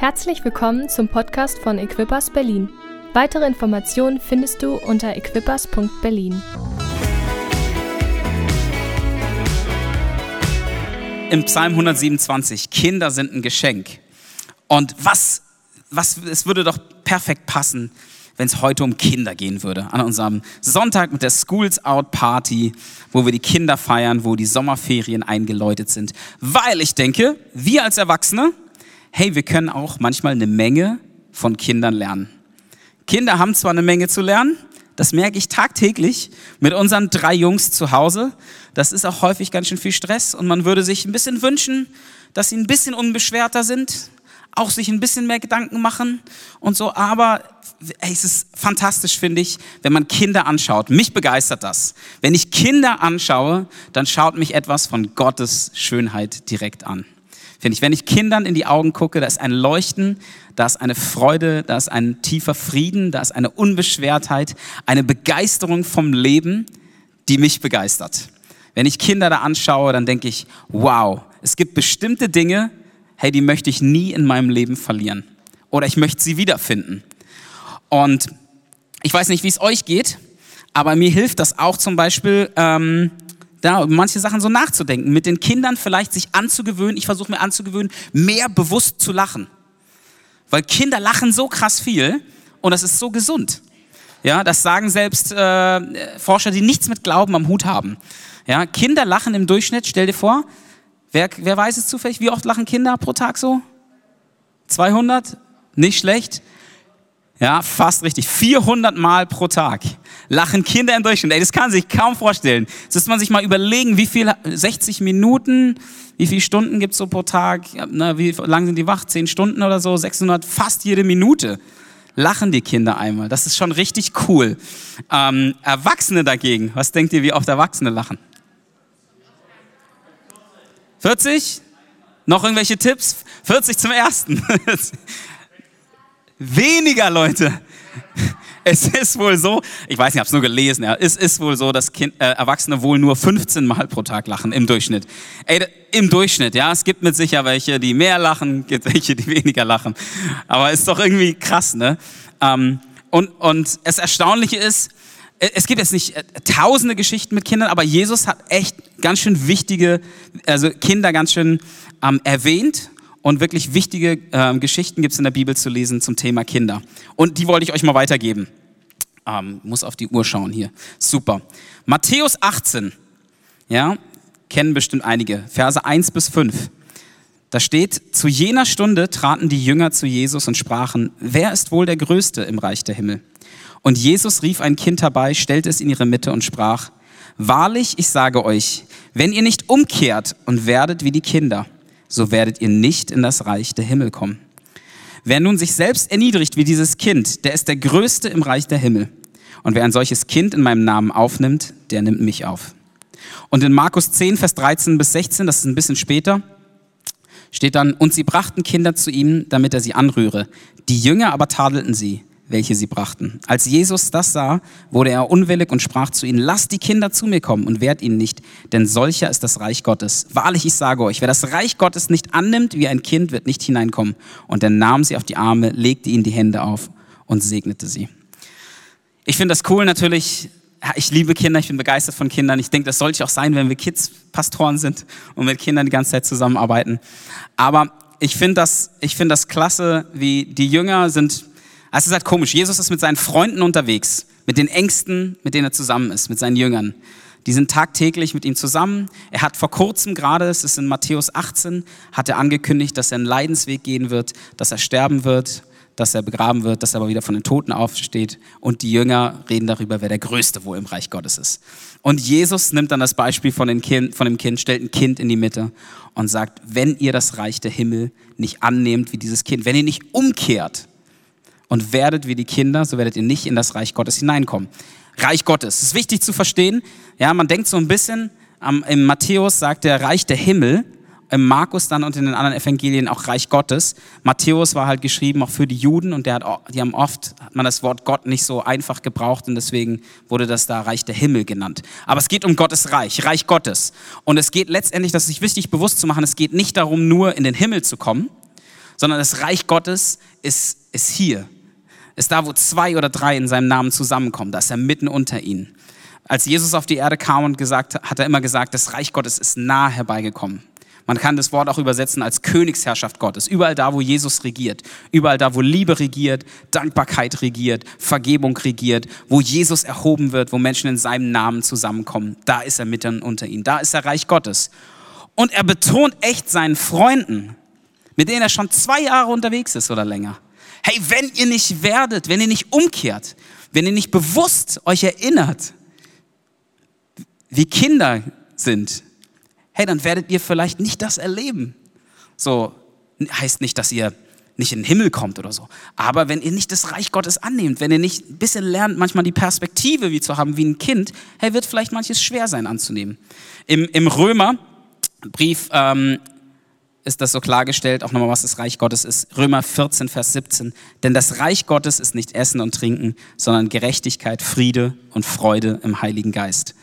Herzlich willkommen zum Podcast von Equippers Berlin. Weitere Informationen findest du unter equippers.berlin. Im Psalm 127, Kinder sind ein Geschenk. Und was, was, es würde doch perfekt passen, wenn es heute um Kinder gehen würde. An unserem Sonntag mit der Schools Out Party, wo wir die Kinder feiern, wo die Sommerferien eingeläutet sind. Weil ich denke, wir als Erwachsene, hey, wir können auch manchmal eine Menge von Kindern lernen. Kinder haben zwar eine Menge zu lernen, das merke ich tagtäglich mit unseren drei Jungs zu Hause. Das ist auch häufig ganz schön viel Stress und man würde sich ein bisschen wünschen, dass sie ein bisschen unbeschwerter sind, auch sich ein bisschen mehr Gedanken machen und so. Aber ey, es ist fantastisch, finde ich, wenn man Kinder anschaut. Mich begeistert das. Wenn ich Kinder anschaue, dann schaut mich etwas von Gottes Schönheit direkt an. Finde ich, wenn ich Kindern in die Augen gucke, da ist ein Leuchten, da ist eine Freude, da ist ein tiefer Frieden, da ist eine Unbeschwertheit, eine Begeisterung vom Leben, die mich begeistert. Wenn ich Kinder da anschaue, dann denke ich, wow, es gibt bestimmte Dinge, hey, die möchte ich nie in meinem Leben verlieren. Oder ich möchte sie wiederfinden. Und ich weiß nicht, wie es euch geht, aber mir hilft das auch zum Beispiel, ähm, da manche Sachen so nachzudenken, mit den Kindern vielleicht sich anzugewöhnen, ich versuche mir anzugewöhnen, mehr bewusst zu lachen. Weil Kinder lachen so krass viel und das ist so gesund. Ja, das sagen selbst äh, Forscher, die nichts mit Glauben am Hut haben. Ja, Kinder lachen im Durchschnitt, stell dir vor, wer, wer weiß es zufällig, wie oft lachen Kinder pro Tag so? 200? Nicht schlecht. Ja, fast richtig. 400 Mal pro Tag lachen Kinder im Durchschnitt. Ey, das kann sich kaum vorstellen. Das muss man sich mal überlegen, wie viel, 60 Minuten, wie viele Stunden gibt's so pro Tag? Na, wie lang sind die wach? 10 Stunden oder so? 600, fast jede Minute lachen die Kinder einmal. Das ist schon richtig cool. Ähm, Erwachsene dagegen, was denkt ihr, wie oft Erwachsene lachen? 40? Noch irgendwelche Tipps? 40 zum ersten. Weniger Leute. Es ist wohl so, ich weiß nicht, ich habe es nur gelesen, ja, es ist wohl so, dass kind, äh, Erwachsene wohl nur 15 Mal pro Tag lachen im Durchschnitt. Ey, Im Durchschnitt, ja, es gibt mit sicher welche, die mehr lachen, gibt welche, die weniger lachen. Aber ist doch irgendwie krass, ne? Ähm, und, und das Erstaunliche ist, äh, es gibt jetzt nicht äh, tausende Geschichten mit Kindern, aber Jesus hat echt ganz schön wichtige, also Kinder ganz schön ähm, erwähnt und wirklich wichtige äh, Geschichten gibt es in der Bibel zu lesen zum Thema Kinder. Und die wollte ich euch mal weitergeben. Ähm, muss auf die Uhr schauen hier. Super. Matthäus 18, ja, kennen bestimmt einige. Verse 1 bis 5. Da steht, zu jener Stunde traten die Jünger zu Jesus und sprachen, wer ist wohl der Größte im Reich der Himmel? Und Jesus rief ein Kind herbei, stellte es in ihre Mitte und sprach, wahrlich, ich sage euch, wenn ihr nicht umkehrt und werdet wie die Kinder, so werdet ihr nicht in das Reich der Himmel kommen. Wer nun sich selbst erniedrigt wie dieses Kind, der ist der Größte im Reich der Himmel. Und wer ein solches Kind in meinem Namen aufnimmt, der nimmt mich auf. Und in Markus 10, Vers 13 bis 16, das ist ein bisschen später, steht dann, und sie brachten Kinder zu ihm, damit er sie anrühre. Die Jünger aber tadelten sie welche sie brachten. Als Jesus das sah, wurde er unwillig und sprach zu ihnen, lasst die Kinder zu mir kommen und wehrt ihnen nicht, denn solcher ist das Reich Gottes. Wahrlich, ich sage euch, wer das Reich Gottes nicht annimmt wie ein Kind, wird nicht hineinkommen. Und er nahm sie auf die Arme, legte ihnen die Hände auf und segnete sie. Ich finde das cool natürlich. Ich liebe Kinder, ich bin begeistert von Kindern. Ich denke, das sollte auch sein, wenn wir Kids-Pastoren sind und mit Kindern die ganze Zeit zusammenarbeiten. Aber ich finde das, ich finde das klasse, wie die Jünger sind es ist halt komisch. Jesus ist mit seinen Freunden unterwegs, mit den Ängsten, mit denen er zusammen ist, mit seinen Jüngern. Die sind tagtäglich mit ihm zusammen. Er hat vor kurzem gerade, es ist in Matthäus 18, hat er angekündigt, dass er einen Leidensweg gehen wird, dass er sterben wird, dass er begraben wird, dass er aber wieder von den Toten aufsteht. Und die Jünger reden darüber, wer der Größte wohl im Reich Gottes ist. Und Jesus nimmt dann das Beispiel von, den kind, von dem Kind, stellt ein Kind in die Mitte und sagt, wenn ihr das Reich der Himmel nicht annehmt wie dieses Kind, wenn ihr nicht umkehrt, und werdet wie die Kinder, so werdet ihr nicht in das Reich Gottes hineinkommen. Reich Gottes. Das ist wichtig zu verstehen. Ja, man denkt so ein bisschen, am, im Matthäus sagt der Reich der Himmel, im Markus dann und in den anderen Evangelien auch Reich Gottes. Matthäus war halt geschrieben auch für die Juden und der hat, die haben oft, hat man das Wort Gott nicht so einfach gebraucht und deswegen wurde das da Reich der Himmel genannt. Aber es geht um Gottes Reich, Reich Gottes. Und es geht letztendlich, das ist sich wichtig bewusst zu machen, es geht nicht darum, nur in den Himmel zu kommen, sondern das Reich Gottes ist, ist hier. Ist da, wo zwei oder drei in seinem Namen zusammenkommen. Da ist er mitten unter ihnen. Als Jesus auf die Erde kam und gesagt, hat er immer gesagt, das Reich Gottes ist nah herbeigekommen. Man kann das Wort auch übersetzen als Königsherrschaft Gottes. Überall da, wo Jesus regiert, überall da, wo Liebe regiert, Dankbarkeit regiert, Vergebung regiert, wo Jesus erhoben wird, wo Menschen in seinem Namen zusammenkommen, da ist er mitten unter ihnen. Da ist er Reich Gottes. Und er betont echt seinen Freunden, mit denen er schon zwei Jahre unterwegs ist oder länger. Hey, wenn ihr nicht werdet, wenn ihr nicht umkehrt, wenn ihr nicht bewusst euch erinnert, wie Kinder sind, hey, dann werdet ihr vielleicht nicht das erleben. So heißt nicht, dass ihr nicht in den Himmel kommt oder so. Aber wenn ihr nicht das Reich Gottes annehmt, wenn ihr nicht ein bisschen lernt, manchmal die Perspektive wie zu haben wie ein Kind, hey, wird vielleicht manches schwer sein anzunehmen. Im, im Römerbrief ähm, ist das so klargestellt, auch nochmal, was das Reich Gottes ist. Römer 14, Vers 17. Denn das Reich Gottes ist nicht Essen und Trinken, sondern Gerechtigkeit, Friede und Freude im Heiligen Geist.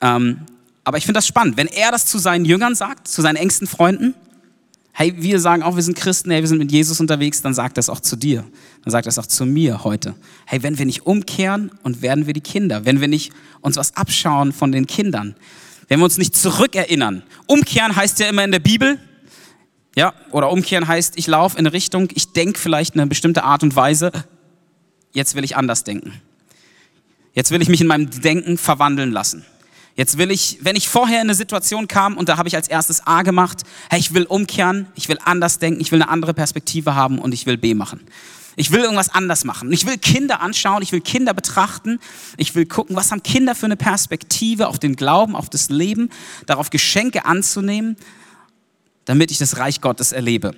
Ähm, aber ich finde das spannend, wenn er das zu seinen Jüngern sagt, zu seinen engsten Freunden, hey, wir sagen auch, wir sind Christen, hey, wir sind mit Jesus unterwegs, dann sagt es auch zu dir. Dann sagt es auch zu mir heute. Hey, wenn wir nicht umkehren und werden wir die Kinder, wenn wir nicht uns was abschauen von den Kindern, wenn wir uns nicht zurückerinnern. Umkehren heißt ja immer in der Bibel, ja, oder umkehren heißt, ich laufe in eine Richtung, ich denke vielleicht in eine bestimmte Art und Weise, jetzt will ich anders denken. Jetzt will ich mich in meinem Denken verwandeln lassen. Jetzt will ich, wenn ich vorher in eine Situation kam und da habe ich als erstes A gemacht, hey, ich will umkehren, ich will anders denken, ich will eine andere Perspektive haben und ich will B machen. Ich will irgendwas anders machen. Ich will Kinder anschauen, ich will Kinder betrachten, ich will gucken, was haben Kinder für eine Perspektive auf den Glauben, auf das Leben, darauf Geschenke anzunehmen, damit ich das Reich Gottes erlebe.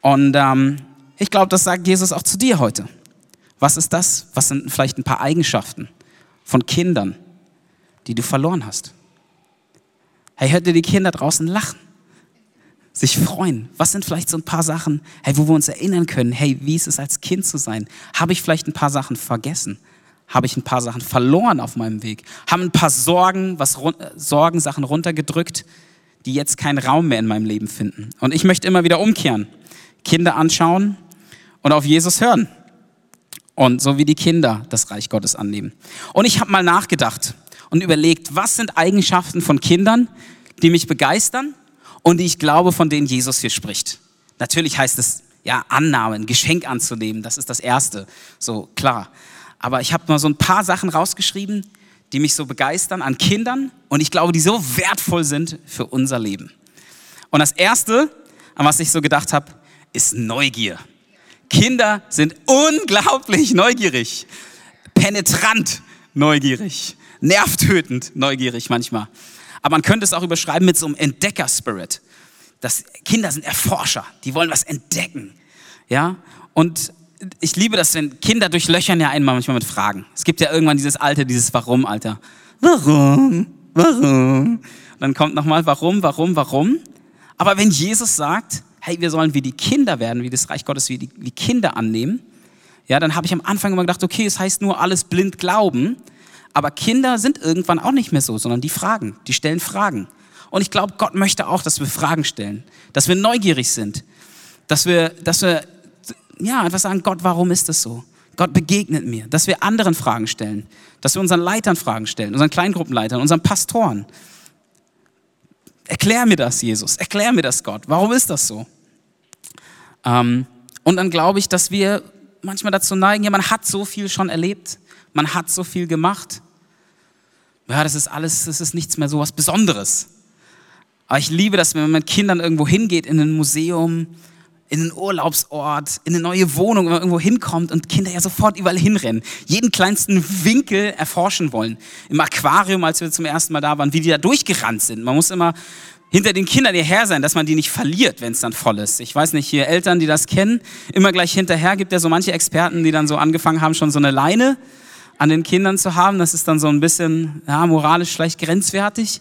Und ähm, ich glaube, das sagt Jesus auch zu dir heute. Was ist das? Was sind vielleicht ein paar Eigenschaften von Kindern, die du verloren hast. Hey, hört dir die Kinder draußen lachen, sich freuen. Was sind vielleicht so ein paar Sachen, hey, wo wir uns erinnern können, hey, wie ist es als Kind zu sein? Habe ich vielleicht ein paar Sachen vergessen? Habe ich ein paar Sachen verloren auf meinem Weg? Haben ein paar Sorgen, was Sorgen, Sachen runtergedrückt, die jetzt keinen Raum mehr in meinem Leben finden? Und ich möchte immer wieder umkehren, Kinder anschauen und auf Jesus hören. Und so wie die Kinder das Reich Gottes annehmen. Und ich habe mal nachgedacht, und überlegt, was sind Eigenschaften von Kindern, die mich begeistern und die ich glaube, von denen Jesus hier spricht. Natürlich heißt es, ja, Annahmen, Geschenk anzunehmen, das ist das Erste, so klar. Aber ich habe mal so ein paar Sachen rausgeschrieben, die mich so begeistern an Kindern und ich glaube, die so wertvoll sind für unser Leben. Und das Erste, an was ich so gedacht habe, ist Neugier. Kinder sind unglaublich neugierig, penetrant neugierig nervtötend neugierig manchmal. Aber man könnte es auch überschreiben mit so einem Entdecker-Spirit. Kinder sind Erforscher, die wollen was entdecken. Ja? Und ich liebe das, wenn Kinder durchlöchern ja einmal manchmal mit Fragen. Es gibt ja irgendwann dieses Alte, dieses Warum, Alter. Warum? Warum? Dann kommt nochmal, warum, warum, warum? Aber wenn Jesus sagt, hey, wir sollen wie die Kinder werden, wie das Reich Gottes wie die wie Kinder annehmen, ja, dann habe ich am Anfang immer gedacht, okay, es heißt nur alles blind glauben. Aber Kinder sind irgendwann auch nicht mehr so, sondern die fragen, die stellen Fragen. Und ich glaube, Gott möchte auch, dass wir Fragen stellen, dass wir neugierig sind, dass wir, dass wir, ja, einfach sagen, Gott, warum ist das so? Gott begegnet mir, dass wir anderen Fragen stellen, dass wir unseren Leitern Fragen stellen, unseren Kleingruppenleitern, unseren Pastoren. Erklär mir das, Jesus. Erklär mir das, Gott. Warum ist das so? Ähm, und dann glaube ich, dass wir manchmal dazu neigen, ja, man hat so viel schon erlebt, man hat so viel gemacht ja, das ist alles, das ist nichts mehr so was Besonderes. Aber ich liebe das, wenn man mit Kindern irgendwo hingeht, in ein Museum, in einen Urlaubsort, in eine neue Wohnung, wenn man irgendwo hinkommt und Kinder ja sofort überall hinrennen, jeden kleinsten Winkel erforschen wollen. Im Aquarium, als wir zum ersten Mal da waren, wie die da durchgerannt sind. Man muss immer hinter den Kindern hierher sein, dass man die nicht verliert, wenn es dann voll ist. Ich weiß nicht, hier Eltern, die das kennen, immer gleich hinterher gibt ja so manche Experten, die dann so angefangen haben, schon so eine Leine an den Kindern zu haben. Das ist dann so ein bisschen ja, moralisch vielleicht grenzwertig.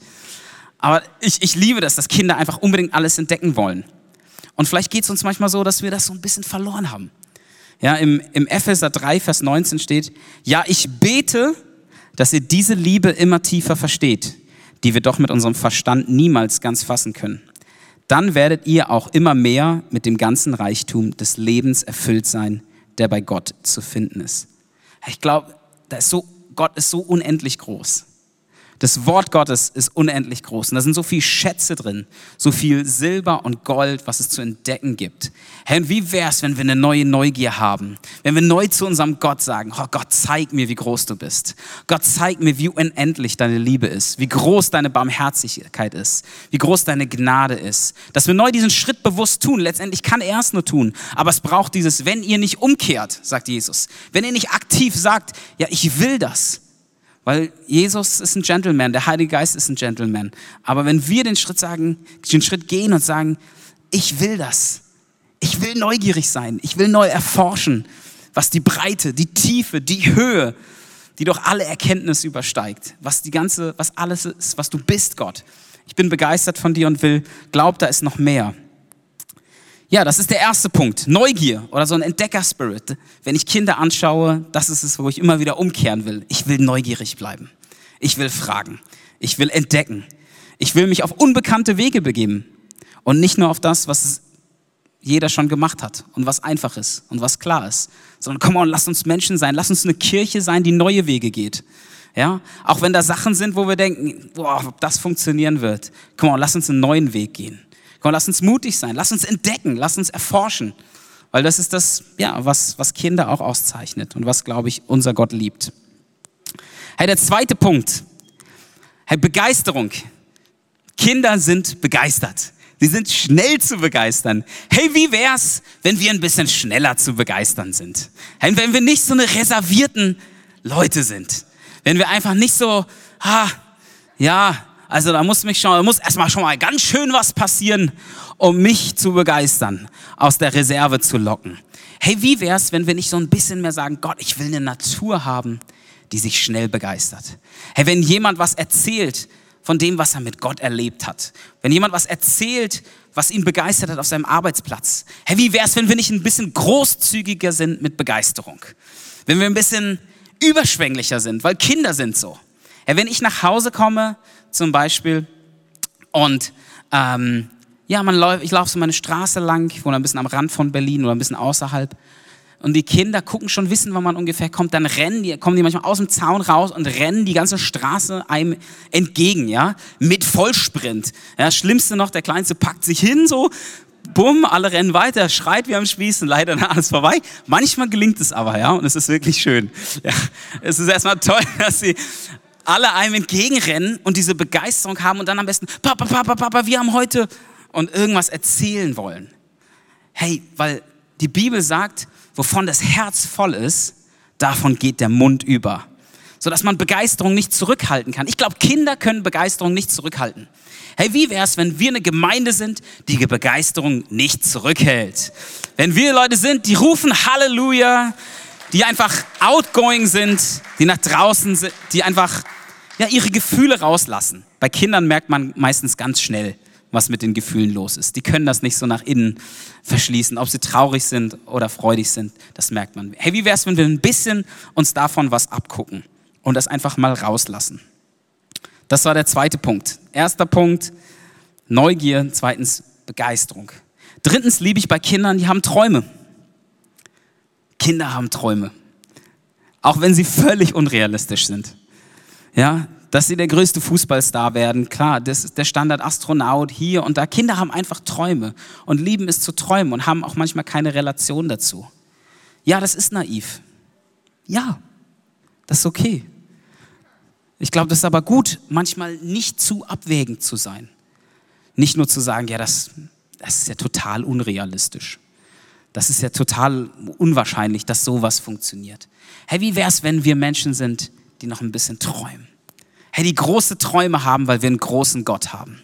Aber ich, ich liebe das, dass Kinder einfach unbedingt alles entdecken wollen. Und vielleicht geht es uns manchmal so, dass wir das so ein bisschen verloren haben. Ja, im, im Epheser 3, Vers 19 steht, ja, ich bete, dass ihr diese Liebe immer tiefer versteht, die wir doch mit unserem Verstand niemals ganz fassen können. dann werdet ihr auch immer mehr mit dem ganzen Reichtum des Lebens erfüllt sein, der bei Gott zu finden ist. Ich glaube, so, Gott ist so unendlich groß. Das Wort Gottes ist unendlich groß und da sind so viele Schätze drin, so viel Silber und Gold, was es zu entdecken gibt. Herr, und wie wär's, wenn wir eine neue Neugier haben? Wenn wir neu zu unserem Gott sagen, oh Gott, zeig mir, wie groß du bist. Gott, zeig mir, wie unendlich deine Liebe ist, wie groß deine Barmherzigkeit ist, wie groß deine Gnade ist. Dass wir neu diesen Schritt bewusst tun. Letztendlich kann er es nur tun, aber es braucht dieses, wenn ihr nicht umkehrt, sagt Jesus. Wenn ihr nicht aktiv sagt, ja, ich will das weil Jesus ist ein Gentleman, der Heilige Geist ist ein Gentleman. Aber wenn wir den Schritt sagen, den Schritt gehen und sagen, ich will das. Ich will neugierig sein. Ich will neu erforschen, was die Breite, die Tiefe, die Höhe, die doch alle Erkenntnis übersteigt. Was die ganze, was alles ist, was du bist, Gott. Ich bin begeistert von dir und will, glaub, da ist noch mehr. Ja, das ist der erste Punkt. Neugier oder so ein Entdeckerspirit. Wenn ich Kinder anschaue, das ist es, wo ich immer wieder umkehren will. Ich will neugierig bleiben. Ich will fragen. Ich will entdecken. Ich will mich auf unbekannte Wege begeben. Und nicht nur auf das, was jeder schon gemacht hat und was einfach ist und was klar ist. Sondern komm on, lass uns Menschen sein. Lass uns eine Kirche sein, die neue Wege geht. Ja, auch wenn da Sachen sind, wo wir denken, boah, ob das funktionieren wird. Komm on, lass uns einen neuen Weg gehen. Komm, lass uns mutig sein, lass uns entdecken, lass uns erforschen. Weil das ist das, ja, was, was Kinder auch auszeichnet und was, glaube ich, unser Gott liebt. Hey, der zweite Punkt. Hey, Begeisterung. Kinder sind begeistert. Sie sind schnell zu begeistern. Hey, wie wär's, wenn wir ein bisschen schneller zu begeistern sind? Hey, wenn wir nicht so eine reservierten Leute sind. Wenn wir einfach nicht so, ah, ja, also da muss mich schon, muss erstmal schon mal ganz schön was passieren, um mich zu begeistern, aus der Reserve zu locken. Hey, wie wär's, wenn wir nicht so ein bisschen mehr sagen, Gott, ich will eine Natur haben, die sich schnell begeistert. Hey, wenn jemand was erzählt von dem, was er mit Gott erlebt hat, wenn jemand was erzählt, was ihn begeistert hat auf seinem Arbeitsplatz. Hey, wie wär's, wenn wir nicht ein bisschen großzügiger sind mit Begeisterung? Wenn wir ein bisschen überschwänglicher sind, weil Kinder sind so. Hey, wenn ich nach Hause komme zum Beispiel. Und ähm, ja, man läuft, ich laufe so meine Straße lang, ich wohne ein bisschen am Rand von Berlin oder ein bisschen außerhalb. Und die Kinder gucken schon, wissen, wann man ungefähr kommt. Dann rennen die, kommen die manchmal aus dem Zaun raus und rennen die ganze Straße einem entgegen, ja, mit Vollsprint. Ja, das Schlimmste noch, der Kleinste packt sich hin, so, bumm, alle rennen weiter, schreit wie am Spießen, leider dann alles vorbei. Manchmal gelingt es aber, ja, und es ist wirklich schön. Ja, es ist erstmal toll, dass sie alle einem entgegenrennen und diese Begeisterung haben und dann am besten, Papa, Papa, Papa, wir haben heute und irgendwas erzählen wollen. Hey, weil die Bibel sagt, wovon das Herz voll ist, davon geht der Mund über. Sodass man Begeisterung nicht zurückhalten kann. Ich glaube, Kinder können Begeisterung nicht zurückhalten. Hey, wie wäre es, wenn wir eine Gemeinde sind, die die Begeisterung nicht zurückhält? Wenn wir Leute sind, die rufen Halleluja, die einfach outgoing sind, die nach draußen sind, die einfach ja, ihre Gefühle rauslassen. Bei Kindern merkt man meistens ganz schnell, was mit den Gefühlen los ist. Die können das nicht so nach innen verschließen, ob sie traurig sind oder freudig sind, das merkt man. Hey, wie wäre es, wenn wir ein bisschen uns davon was abgucken und das einfach mal rauslassen? Das war der zweite Punkt. Erster Punkt, Neugier. Zweitens, Begeisterung. Drittens liebe ich bei Kindern, die haben Träume. Kinder haben Träume. Auch wenn sie völlig unrealistisch sind. Ja, dass sie der größte Fußballstar werden. Klar, das ist der Standard Astronaut hier und da. Kinder haben einfach Träume und lieben es zu träumen und haben auch manchmal keine Relation dazu. Ja, das ist naiv. Ja, das ist okay. Ich glaube, das ist aber gut, manchmal nicht zu abwägend zu sein. Nicht nur zu sagen, ja, das, das ist ja total unrealistisch. Das ist ja total unwahrscheinlich, dass sowas funktioniert. Hey, wie wäre es, wenn wir Menschen sind, die noch ein bisschen träumen? Hey, die große Träume haben, weil wir einen großen Gott haben.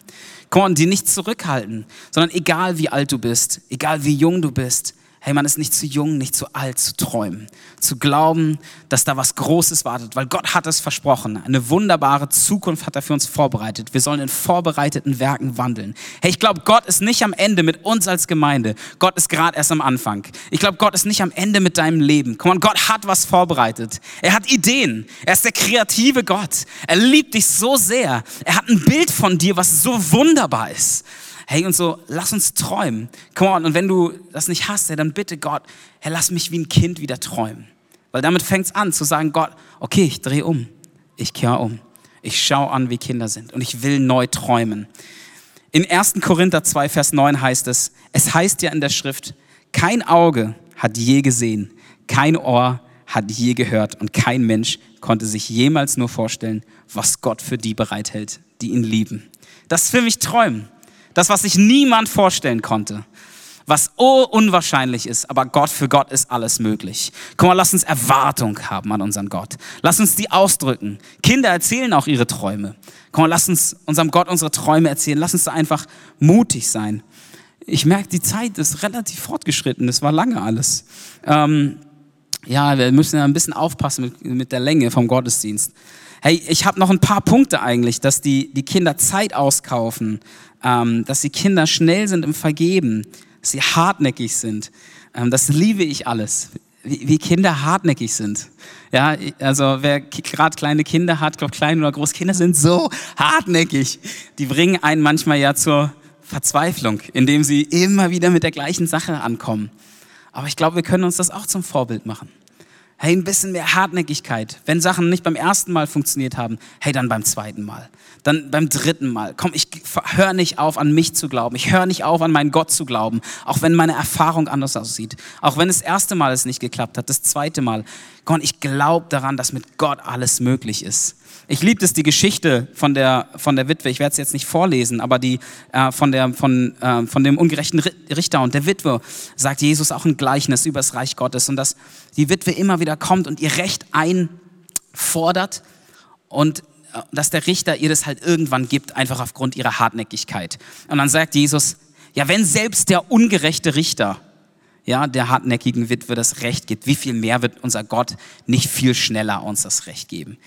Komm die nicht zurückhalten, sondern egal wie alt du bist, egal wie jung du bist, hey, man ist nicht zu jung, nicht zu alt zu träumen, zu glauben, dass da was Großes wartet, weil Gott hat es versprochen. Eine wunderbare Zukunft hat er für uns vorbereitet. Wir sollen in vorbereiteten Werken wandeln. Hey, ich glaube, Gott ist nicht am Ende mit uns als Gemeinde. Gott ist gerade erst am Anfang. Ich glaube, Gott ist nicht am Ende mit deinem Leben. Komm on, Gott hat was vorbereitet. Er hat Ideen. Er ist der kreative Gott. Er liebt dich so sehr. Er hat ein Bild von dir, was so wunderbar ist. Hey, und so, lass uns träumen. Come on, und wenn du das nicht hast, hey, dann bitte Gott, hey, lass mich wie ein Kind wieder träumen. Weil damit fängt es an zu sagen, Gott, okay, ich drehe um, ich kehre um. Ich schaue an, wie Kinder sind und ich will neu träumen. In 1. Korinther 2, Vers 9 heißt es, es heißt ja in der Schrift, kein Auge hat je gesehen, kein Ohr hat je gehört und kein Mensch konnte sich jemals nur vorstellen, was Gott für die bereithält, die ihn lieben. Das ist für mich Träumen. Das, was sich niemand vorstellen konnte. Was oh unwahrscheinlich ist, aber Gott für Gott ist alles möglich. Guck mal, lass uns Erwartung haben an unseren Gott. Lass uns die ausdrücken. Kinder erzählen auch ihre Träume. Komm mal, lass uns unserem Gott unsere Träume erzählen. Lass uns da einfach mutig sein. Ich merke, die Zeit ist relativ fortgeschritten. Das war lange alles. Ähm, ja, wir müssen ja ein bisschen aufpassen mit, mit der Länge vom Gottesdienst. Hey, ich habe noch ein paar Punkte eigentlich, dass die, die Kinder Zeit auskaufen, ähm, dass die Kinder schnell sind im Vergeben, dass sie hartnäckig sind. Ähm, das liebe ich alles, wie, wie Kinder hartnäckig sind. Ja, also wer gerade kleine Kinder hat, glaube kleine oder große Kinder sind so hartnäckig. Die bringen einen manchmal ja zur Verzweiflung, indem sie immer wieder mit der gleichen Sache ankommen. Aber ich glaube, wir können uns das auch zum Vorbild machen. Hey, ein bisschen mehr Hartnäckigkeit. Wenn Sachen nicht beim ersten Mal funktioniert haben, hey, dann beim zweiten Mal. Dann beim dritten Mal. Komm, ich höre nicht auf, an mich zu glauben. Ich höre nicht auf, an meinen Gott zu glauben. Auch wenn meine Erfahrung anders aussieht. Auch wenn das erste Mal es nicht geklappt hat, das zweite Mal. Gott, ich glaube daran, dass mit Gott alles möglich ist. Ich liebe es, die Geschichte von der, von der Witwe. Ich werde es jetzt nicht vorlesen, aber die äh, von, der, von, äh, von dem ungerechten Richter und der Witwe sagt Jesus auch ein Gleichnis über das Reich Gottes und dass die Witwe immer wieder kommt und ihr Recht einfordert und äh, dass der Richter ihr das halt irgendwann gibt, einfach aufgrund ihrer Hartnäckigkeit. Und dann sagt Jesus, ja, wenn selbst der ungerechte Richter ja, der hartnäckigen Witwe das Recht gibt, wie viel mehr wird unser Gott nicht viel schneller uns das Recht geben?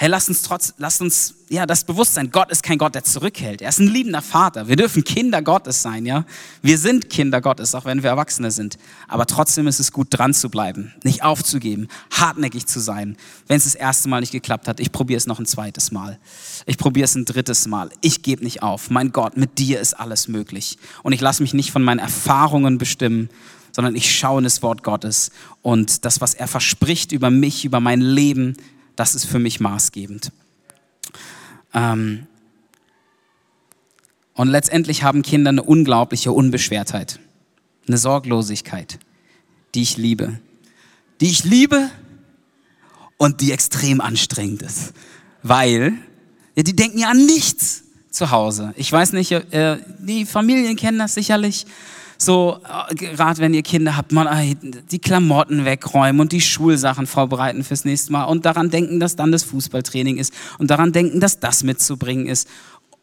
Hey, lass uns trotz, lass uns, ja, das Bewusstsein, Gott ist kein Gott, der zurückhält. Er ist ein liebender Vater. Wir dürfen Kinder Gottes sein, ja. Wir sind Kinder Gottes, auch wenn wir Erwachsene sind. Aber trotzdem ist es gut, dran zu bleiben, nicht aufzugeben, hartnäckig zu sein. Wenn es das erste Mal nicht geklappt hat, ich probiere es noch ein zweites Mal. Ich probiere es ein drittes Mal. Ich gebe nicht auf. Mein Gott, mit dir ist alles möglich. Und ich lasse mich nicht von meinen Erfahrungen bestimmen, sondern ich schaue in das Wort Gottes und das, was er verspricht über mich, über mein Leben, das ist für mich maßgebend. Ähm und letztendlich haben Kinder eine unglaubliche Unbeschwertheit, eine Sorglosigkeit, die ich liebe. Die ich liebe und die extrem anstrengend ist. Weil ja, die denken ja an nichts zu Hause. Ich weiß nicht, äh, die Familien kennen das sicherlich so, äh, gerade wenn ihr Kinder habt, mal die Klamotten wegräumen und die Schulsachen vorbereiten fürs nächste Mal und daran denken, dass dann das Fußballtraining ist und daran denken, dass das mitzubringen ist.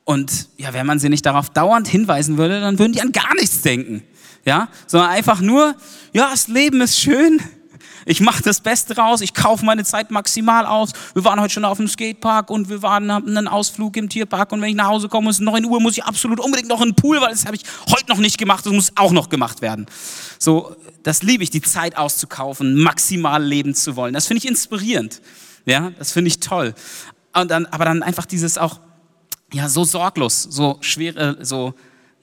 Und ja, wenn man sie nicht darauf dauernd hinweisen würde, dann würden die an gar nichts denken. Ja, sondern einfach nur, ja, das Leben ist schön, ich mache das Beste raus, ich kaufe meine Zeit maximal aus. Wir waren heute schon auf dem Skatepark und wir waren, haben einen Ausflug im Tierpark und wenn ich nach Hause komme, ist 9 Uhr, muss ich absolut unbedingt noch in den Pool, weil das habe ich heute noch nicht gemacht, das muss auch noch gemacht werden. So, das liebe ich, die Zeit auszukaufen, maximal leben zu wollen. Das finde ich inspirierend. Ja, das finde ich toll. Und dann, aber dann einfach dieses auch, ja, so sorglos, so schwere, so,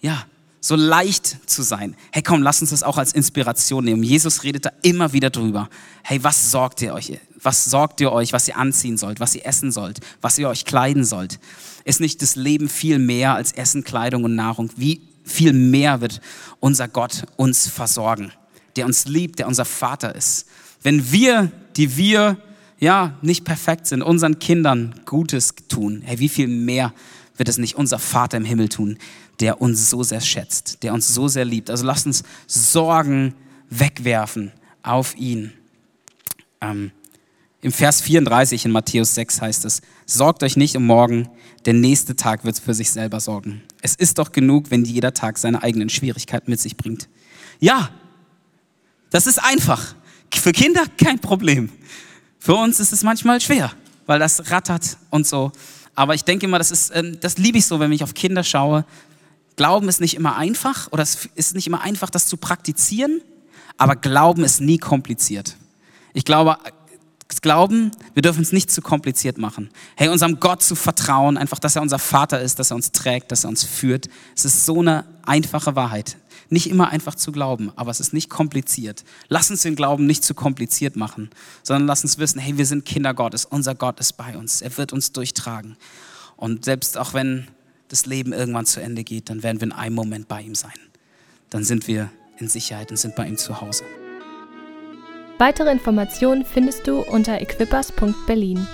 ja, so leicht zu sein. Hey, komm, lass uns das auch als Inspiration nehmen. Jesus redet da immer wieder drüber. Hey, was sorgt ihr euch? Was sorgt ihr euch, was ihr anziehen sollt, was ihr essen sollt, was ihr euch kleiden sollt? Ist nicht das Leben viel mehr als Essen, Kleidung und Nahrung? Wie viel mehr wird unser Gott uns versorgen, der uns liebt, der unser Vater ist? Wenn wir, die wir ja nicht perfekt sind, unseren Kindern Gutes tun, hey, wie viel mehr wird es nicht unser Vater im Himmel tun, der uns so sehr schätzt, der uns so sehr liebt. Also lasst uns Sorgen wegwerfen auf ihn. Ähm, Im Vers 34 in Matthäus 6 heißt es, sorgt euch nicht um morgen, der nächste Tag wird für sich selber sorgen. Es ist doch genug, wenn jeder Tag seine eigenen Schwierigkeiten mit sich bringt. Ja, das ist einfach. Für Kinder kein Problem. Für uns ist es manchmal schwer, weil das rattert und so. Aber ich denke immer, das, ist, ähm, das liebe ich so, wenn ich auf Kinder schaue. Glauben ist nicht immer einfach oder es ist nicht immer einfach, das zu praktizieren, aber Glauben ist nie kompliziert. Ich glaube, Glauben, wir dürfen es nicht zu kompliziert machen. Hey, unserem Gott zu vertrauen, einfach, dass er unser Vater ist, dass er uns trägt, dass er uns führt. Es ist so eine einfache Wahrheit. Nicht immer einfach zu glauben, aber es ist nicht kompliziert. Lass uns den Glauben nicht zu kompliziert machen, sondern lass uns wissen, hey, wir sind Kinder Gottes, unser Gott ist bei uns, er wird uns durchtragen. Und selbst auch wenn das Leben irgendwann zu Ende geht, dann werden wir in einem Moment bei ihm sein. Dann sind wir in Sicherheit und sind bei ihm zu Hause. Weitere Informationen findest du unter equippers.berlin.